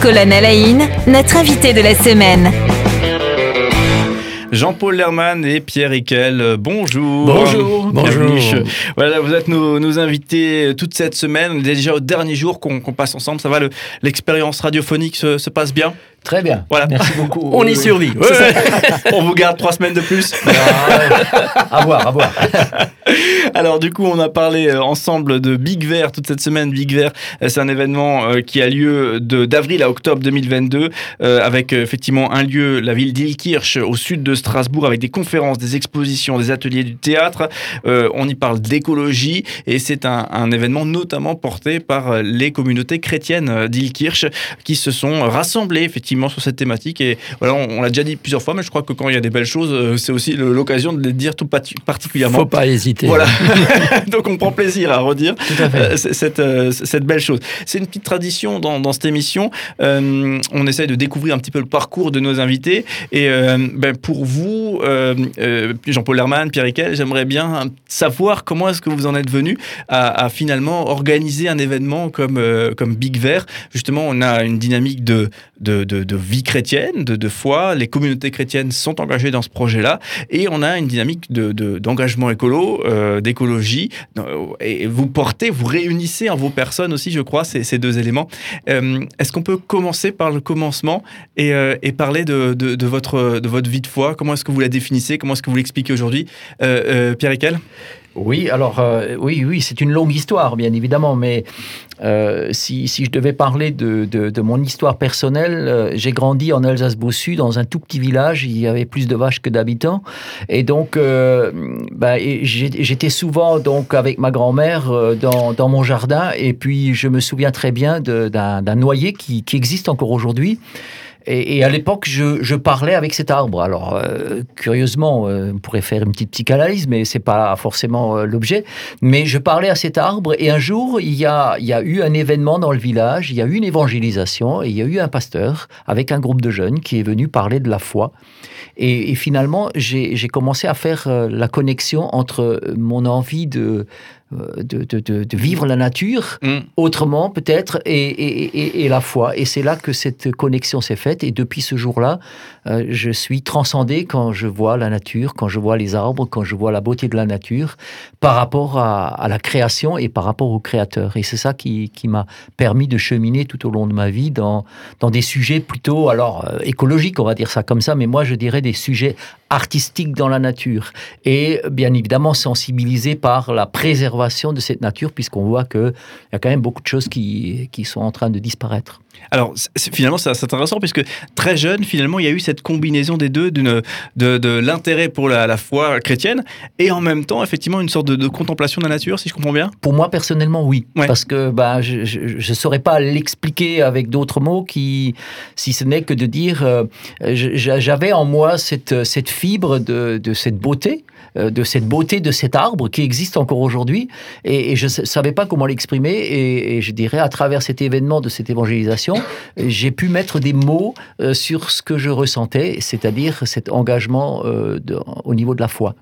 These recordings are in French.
Colonel Aïn, notre invité de la semaine. Jean-Paul Lerman et Pierre Iquel, euh, bonjour. Bonjour. Bonjour. Voilà, vous êtes nos, invités toute cette semaine. On est déjà au dernier jour qu'on passe ensemble. Ça va, l'expérience radiophonique se passe bien? Très bien. Voilà. Merci beaucoup. On y survit. on vous garde trois semaines de plus. à voir, à voir. Alors du coup, on a parlé euh, ensemble de Big Vert toute cette semaine. Big Vert, euh, c'est un événement euh, qui a lieu d'avril à octobre 2022, avec effectivement un lieu, la ville d'Ilkirch, au sud de Strasbourg, avec des conférences, des expositions, des ateliers du théâtre. on y parle d'écologie et c'est un, un, événement notamment porté par les communautés chrétiennes d'Ilkirch qui se sont rassemblées effectivement sur cette thématique. Et voilà, on, l'a déjà dit plusieurs fois, mais je crois que quand il y a des belles choses, euh, c'est aussi l'occasion de les dire tout particulièrement. Faut pas hésiter. Voilà. Donc on prend plaisir à redire euh, cette, euh, cette belle chose. C'est une petite tradition dans, dans cette émission. on essaye de découvrir un petit peu le parcours de nos invités. Et ben, pour vous, Jean-Paul Herman, Pierre Riquel, j'aimerais bien savoir comment est-ce que vous en êtes venu à, à, finalement organiser un événement comme, comme Big Vert. Justement, on a une dynamique de, de, de de, vie chrétienne, de, foi. Les communautés chrétiennes sont engagées dans ce projet-là. Et on a une dynamique d'engagement écolo, euh, d'écologie. Et vous portez, vous réunissez en vos personnes aussi, je crois, ces, deux éléments. Euh, est-ce qu'on peut commencer par le commencement et, euh, parler de, votre, de votre vie de foi? Comment est-ce que vous la définissez? Comment est-ce que vous l'expliquez aujourd'hui? Pierre Ekel oui, alors oui, oui, c'est une longue histoire, bien évidemment, mais euh, si, je devais parler de, mon histoire personnelle, euh, j'ai grandi en Alsace-Bossu, dans un tout petit village, il y avait plus de vaches que d'habitants. Et donc, euh, bah, j'étais souvent donc, avec ma grand-mère dans, mon jardin. Et puis, je me souviens très bien d'un noyer qui, qui existe encore aujourd'hui. Et, à l'époque, je, parlais avec cet arbre. Alors, euh, curieusement, euh, on pourrait faire une petite psychanalyse, mais c'est pas forcément euh, l'objet. Mais je parlais à cet arbre, et un jour, il y, a, il y a eu un événement dans le village, il y a eu une évangélisation, et il y a eu un pasteur avec un groupe de jeunes qui est venu parler de la foi. Et, finalement, j'ai commencé à faire la connexion entre mon envie de euh, de, de, vivre la nature mm. autrement peut-être et, et, la foi. Et c'est là que cette connexion s'est faite. Et depuis ce jour-là, euh, je suis transcendé quand je vois la nature, quand je vois les arbres, quand je vois la beauté de la nature par rapport à, la création et par rapport au créateur. Et c'est ça qui, qui m'a permis de cheminer tout au long de ma vie dans, dans des sujets plutôt, alors euh, écologiques, on va dire ça comme ça, mais moi je dirais des sujets artistiques dans la nature. Et bien évidemment sensibilisé par la préservation de cette nature, puisqu'on voit qu'il y a quand même beaucoup de choses qui, qui sont en train de disparaître. Alors, finalement, c'est intéressant puisque très jeune, finalement, il y a eu cette combinaison des deux, de, de l'intérêt pour la, foi chrétienne et en même temps, effectivement, une sorte de, contemplation de la nature, si je comprends bien? Pour moi, personnellement, oui. Parce que bah, je ne saurais pas l'expliquer avec d'autres mots, qui, si ce n'est que de dire, euh, j'avais en moi cette, cette fibre de, de cette beauté euh, de cette beauté de cet arbre qui existe encore aujourd'hui. Et, je ne savais pas comment l'exprimer. Et, je dirais, à travers cet événement de cette évangélisation, j'ai pu mettre des mots euh, sur ce que je ressentais, c'est-à-dire cet engagement euh, au niveau de la foi.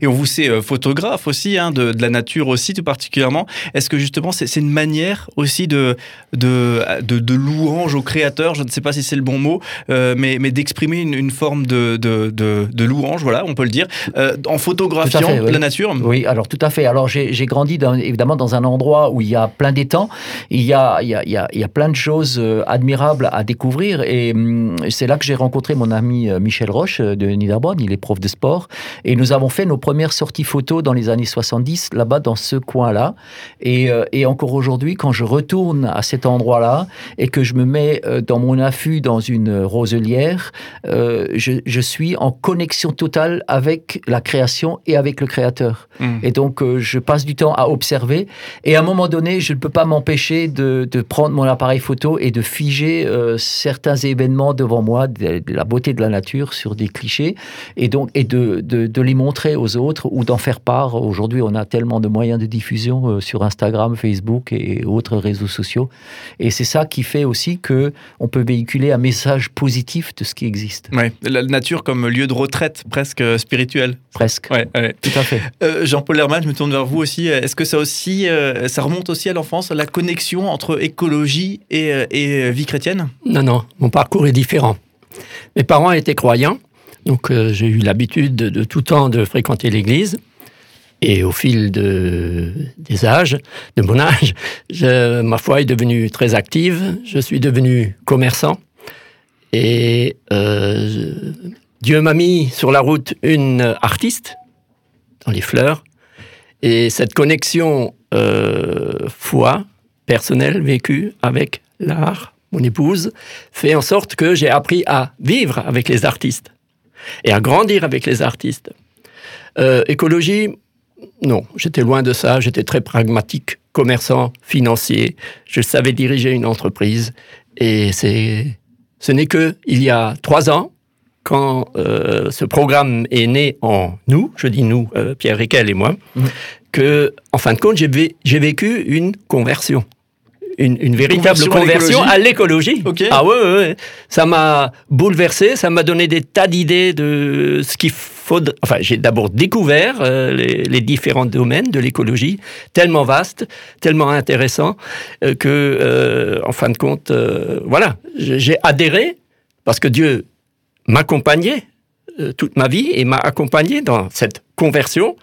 Et on vous sait photographe aussi, hein, de, la nature aussi tout particulièrement. Est-ce que justement c'est une manière aussi de, de, de, louange au créateur, je ne sais pas si c'est le bon mot, mais, mais d'exprimer une, forme de, de, louange, voilà, on peut le dire, en photo photographiant la nature? Oui, alors tout à fait. Alors j'ai grandi dans, évidemment dans un endroit où il y a plein d'étangs, il y a, il, y a, il, y a, plein de choses euh, admirables à découvrir et hum, c'est là que j'ai rencontré mon ami euh, Michel Roche euh, de Niederbronn, il est prof de sport et nous avons fait nos premières sorties photos dans les années 70 là-bas dans ce coin-là et, et, encore aujourd'hui quand je retourne à cet endroit-là et que je me mets dans mon affût dans une roselière, je, je suis en connexion totale avec la création et avec le créateur. Hmm. Et donc, euh, je passe du temps à observer. Et à un moment donné, je ne peux pas m'empêcher de, prendre mon appareil photo et de figer euh, certains événements devant moi, de, la beauté de la nature sur des clichés, et donc et de, de les montrer aux autres ou d'en faire part. Aujourd'hui, on a tellement de moyens de diffusion euh, sur Instagram, Facebook et autres réseaux sociaux. Et c'est ça qui fait aussi que on peut véhiculer un message positif de ce qui existe. Ouais, la nature comme lieu de retraite presque spirituel. Presque. Ouais, tout à fait. Euh, Jean-Paul Lerman, je me tourne vers vous aussi. Est-ce que ça aussi, euh, ça remonte aussi à l'enfance, la connexion entre écologie et, et vie chrétienne? Non, non, mon parcours est différent. Mes parents étaient croyants, donc j'ai eu l'habitude de, tout temps de fréquenter l'église. Et au fil de, des âges, de mon âge, ma foi est devenue très active. Je suis devenu commerçant. Et Dieu m'a mis sur la route une artiste dans les fleurs. Et cette connexion euh, foi personnelle vécue avec l'art, mon épouse, fait en sorte que j'ai appris à vivre avec les artistes et à grandir avec les artistes. Euh, écologie, non, j'étais loin de ça, j'étais très pragmatique, commerçant, financier, je savais diriger une entreprise et c'est, ce n'est que il y a trois ans quand euh, ce programme est né en nous, je dis nous, euh, Pierre Riquel et moi, mmh. que, en fin de compte, j'ai vécu une conversion. Une, véritable conversion, à l'écologie. Ah ouais, ouais, ça m'a bouleversé, ça m'a donné des tas d'idées de ce qu'il faut. Enfin, j'ai d'abord découvert euh, les, différents domaines de l'écologie, tellement vastes, tellement intéressants, que, en fin de compte, voilà, j'ai adhéré parce que Dieu m'accompagner euh, toute ma vie et m'a accompagné dans cette conversion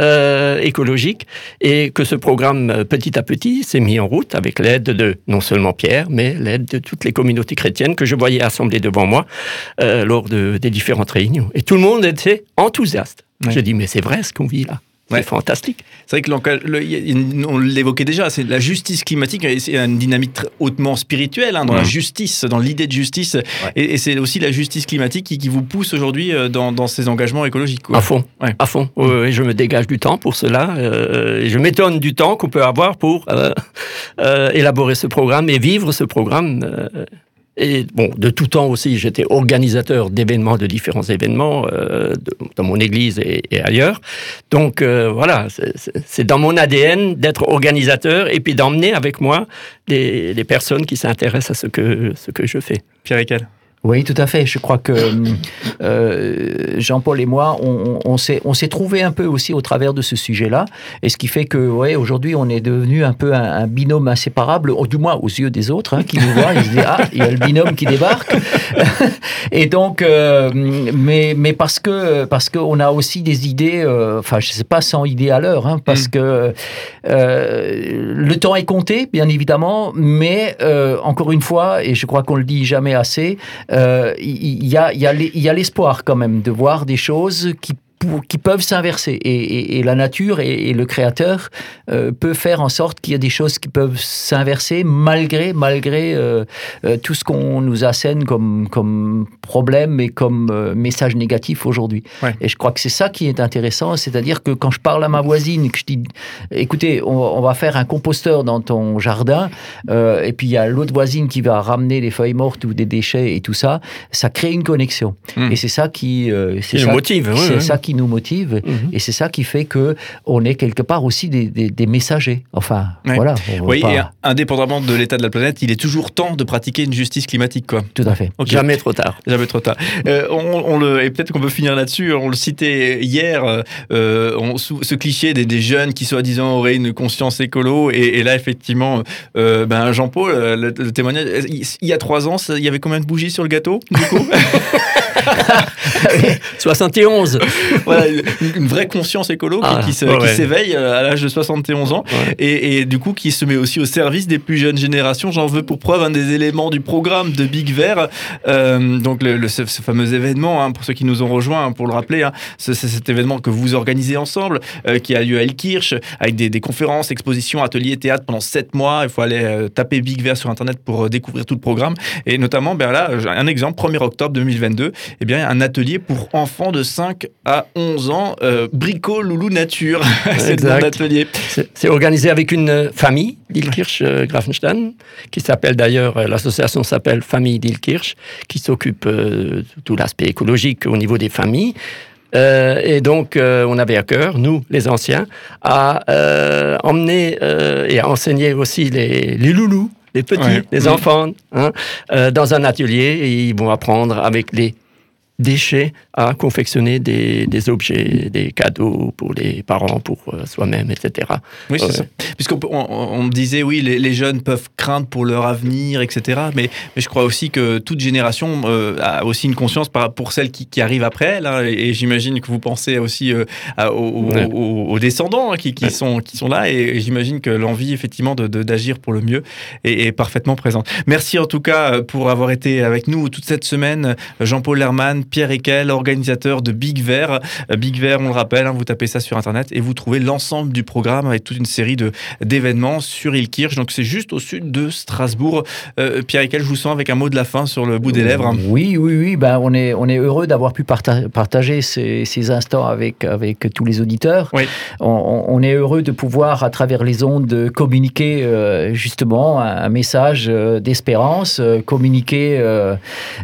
euh, écologique et que ce programme euh, petit à petit s'est mis en route avec l'aide de non seulement Pierre mais l'aide de toutes les communautés chrétiennes que je voyais assemblées devant moi lors de, des différentes réunions et tout le monde était enthousiaste. Je dis mais c'est vrai ce qu'on vit là. C'est fantastique. C'est vrai que on l'évoquait déjà, c'est la justice climatique, c'est une dynamique hautement spirituelle hein, dans la justice, dans l'idée de justice, et, c'est aussi la justice climatique qui, vous pousse aujourd'hui euh, dans, ces engagements écologiques. À fond, à fond. je me dégage du temps pour cela. Euh, je m'étonne du temps qu'on peut avoir pour euh, élaborer ce programme et vivre ce programme. Et bon, de tout temps aussi, j'étais organisateur d'événements, de différents événements euh, dans mon église et, ailleurs. Donc euh, voilà, c'est dans mon ADN d'être organisateur et puis d'emmener avec moi des, personnes qui s'intéressent à ce que, ce que je fais. Pierre Ekel. Oui, tout à fait. Je crois que euh, Jean-Paul et moi, on, on s'est trouvé un peu aussi au travers de ce sujet-là. Et ce qui fait que, ouais, aujourd'hui, on est devenu un peu un, binôme inséparable, du moins aux yeux des autres, hein, qui nous voient. Ils se disent, ah, il y a le binôme qui débarque. et donc, euh, mais, mais parce que parce qu'on a aussi des idées, euh, enfin, je ne sais pas, sans idées à l'heure, hein, parce mm. que euh, le temps est compté, bien évidemment, mais encore une fois, et je crois qu'on le dit jamais assez, euh, il y, a, y a l'espoir quand même de voir des choses qui qui peuvent s'inverser. Et, la nature et, le créateur euh, peut faire en sorte qu'il y a des choses qui peuvent s'inverser malgré, malgré euh, euh, tout ce qu'on nous assène comme, comme problème et comme message négatif aujourd'hui. Et je crois que c'est ça qui est intéressant, c'est-à-dire que quand je parle à ma voisine, que je dis, écoutez, on, va faire un composteur dans ton jardin, et puis il y a l'autre voisine qui va ramener des feuilles mortes ou des déchets et tout ça, ça crée une connexion. Hmm. Et c'est ça qui... c'est ça, motive. C'est ça qui nous motive. Mhm. Et c'est ça qui fait que on est quelque part aussi des, des, messagers. Enfin, voilà. Oui, et indépendamment de l'état de la planète, il est toujours temps de pratiquer une justice climatique, quoi. Tout à fait. Jamais trop tard. Jamais trop tard. Euh, on, le, et peut-être qu'on peut finir là-dessus. On le citait hier, euh, on, ce cliché des, des jeunes qui soi-disant auraient une conscience écolo. Et, là, effectivement, euh, ben Jean-Paul, le, le, témoignage. Il y a trois ans, il y avait combien de bougies sur le gâteau, du coup? 71. voilà, une vraie conscience écolo qui, ah, s'éveille euh, à l'âge de 71 ans et, du coup qui se met aussi au service des plus jeunes générations. J'en veux pour preuve un des éléments du programme de Big Vert, euh, donc le, ce, fameux événement, hein, pour ceux qui nous ont rejoints, hein, pour le rappeler, hein, c'est cet événement que vous organisez ensemble, euh, qui a lieu à Elkirch, avec des, conférences, expositions, ateliers, théâtre pendant 7 mois. Il faut aller taper Big Vert sur Internet pour découvrir tout le programme. Et notamment, ben là, un exemple, 1er octobre 2022, eh bien, un atelier pour enfants de 5 à 11 ans, euh, Brico Loulou Nature. c'est un atelier. C'est organisé avec une famille d'Ilkirch euh, Grafenstein, qui s'appelle d'ailleurs, euh, l'association s'appelle Famille d'Ilkirch, qui s'occupe de tout l'aspect écologique au niveau des familles. et donc, on avait à cœur, nous, les anciens, à emmener et à enseigner aussi les, les loulous, les petits, les enfants, hein, dans un atelier. Et ils vont apprendre avec les déchets à confectionner des, des, objets, des cadeaux pour les parents, pour euh, soi-même, etc. Oui, c'est ça. Puisqu'on on, disait, oui, les, jeunes peuvent craindre pour leur avenir, etc. Mais, mais je crois aussi que toute génération euh, a aussi une conscience pour celles qui, qui arrivent après elle. Hein, et, j'imagine que vous pensez aussi euh, aux, descendants hein, qui, qui sont, qui sont là. Et, j'imagine que l'envie, effectivement, d'agir de, pour le mieux est, est, parfaitement présente. Merci en tout cas pour avoir été avec nous toute cette semaine. Jean-Paul Lerman, Pierre Ekel, organisateur de Big Vert. Euh, Big Vert, on le rappelle, hein, vous tapez ça sur Internet et vous trouvez l'ensemble du programme avec toute une série d'événements sur Ilkirch. Donc c'est juste au sud de Strasbourg. Euh, Pierre Ekel, je vous sens avec un mot de la fin sur le bout des lèvres. Oui, oui, oui. Ben, on, est, on est heureux d'avoir pu partager ces, ces, instants avec, avec tous les auditeurs. Oui. On, est heureux de pouvoir, à travers les ondes, communiquer euh, justement un, message d'espérance, communiquer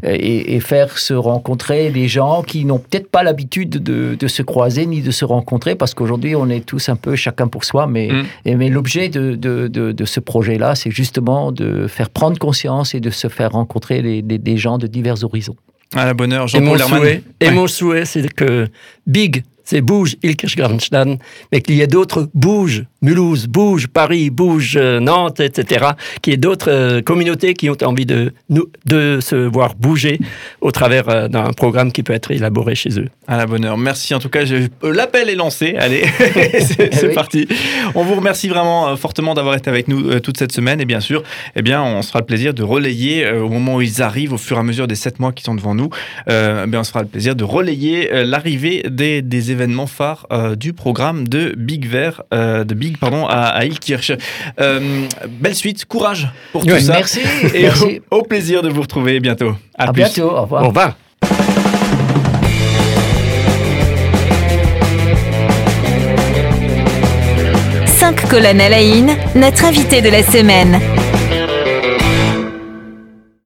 et, et, faire se rencontrer des gens qui n'ont peut-être pas l'habitude de, se croiser ni de se rencontrer, parce qu'aujourd'hui, on est tous un peu chacun pour soi. Mais, mm. mais l'objet de, de, ce projet-là, c'est justement de faire prendre conscience et de se faire rencontrer des gens de divers horizons. À la bonne heure, Jean-Paul Et mon souhait, c'est que Big c'est Bouge, Ilkirchgartenstadt, mais qu'il y ait d'autres Bouge, Mulhouse, Bouge, Paris, Bouge, euh, Nantes, etc., qu'il y ait d'autres euh, communautés qui ont envie de, de se voir bouger au travers euh, d'un programme qui peut être élaboré chez eux. À la bonne heure. Merci en tout cas. L'appel est lancé. Allez, c'est parti. On vous remercie vraiment fortement d'avoir été avec nous toute cette semaine. Et bien sûr, eh bien, on sera le plaisir de relayer au moment où ils arrivent, au fur et à mesure des sept mois qui sont devant nous. Eh bien, on sera le plaisir de relayer l'arrivée des, des événements phares euh, du programme de Big Vert, euh, de Big pardon, à, à Ilkirch. Euh, belle suite, courage pour tout ça. Merci. Et Au, plaisir de vous retrouver bientôt. À, bientôt. Au revoir. Au revoir. Cinq colonnes à la notre invité de la semaine.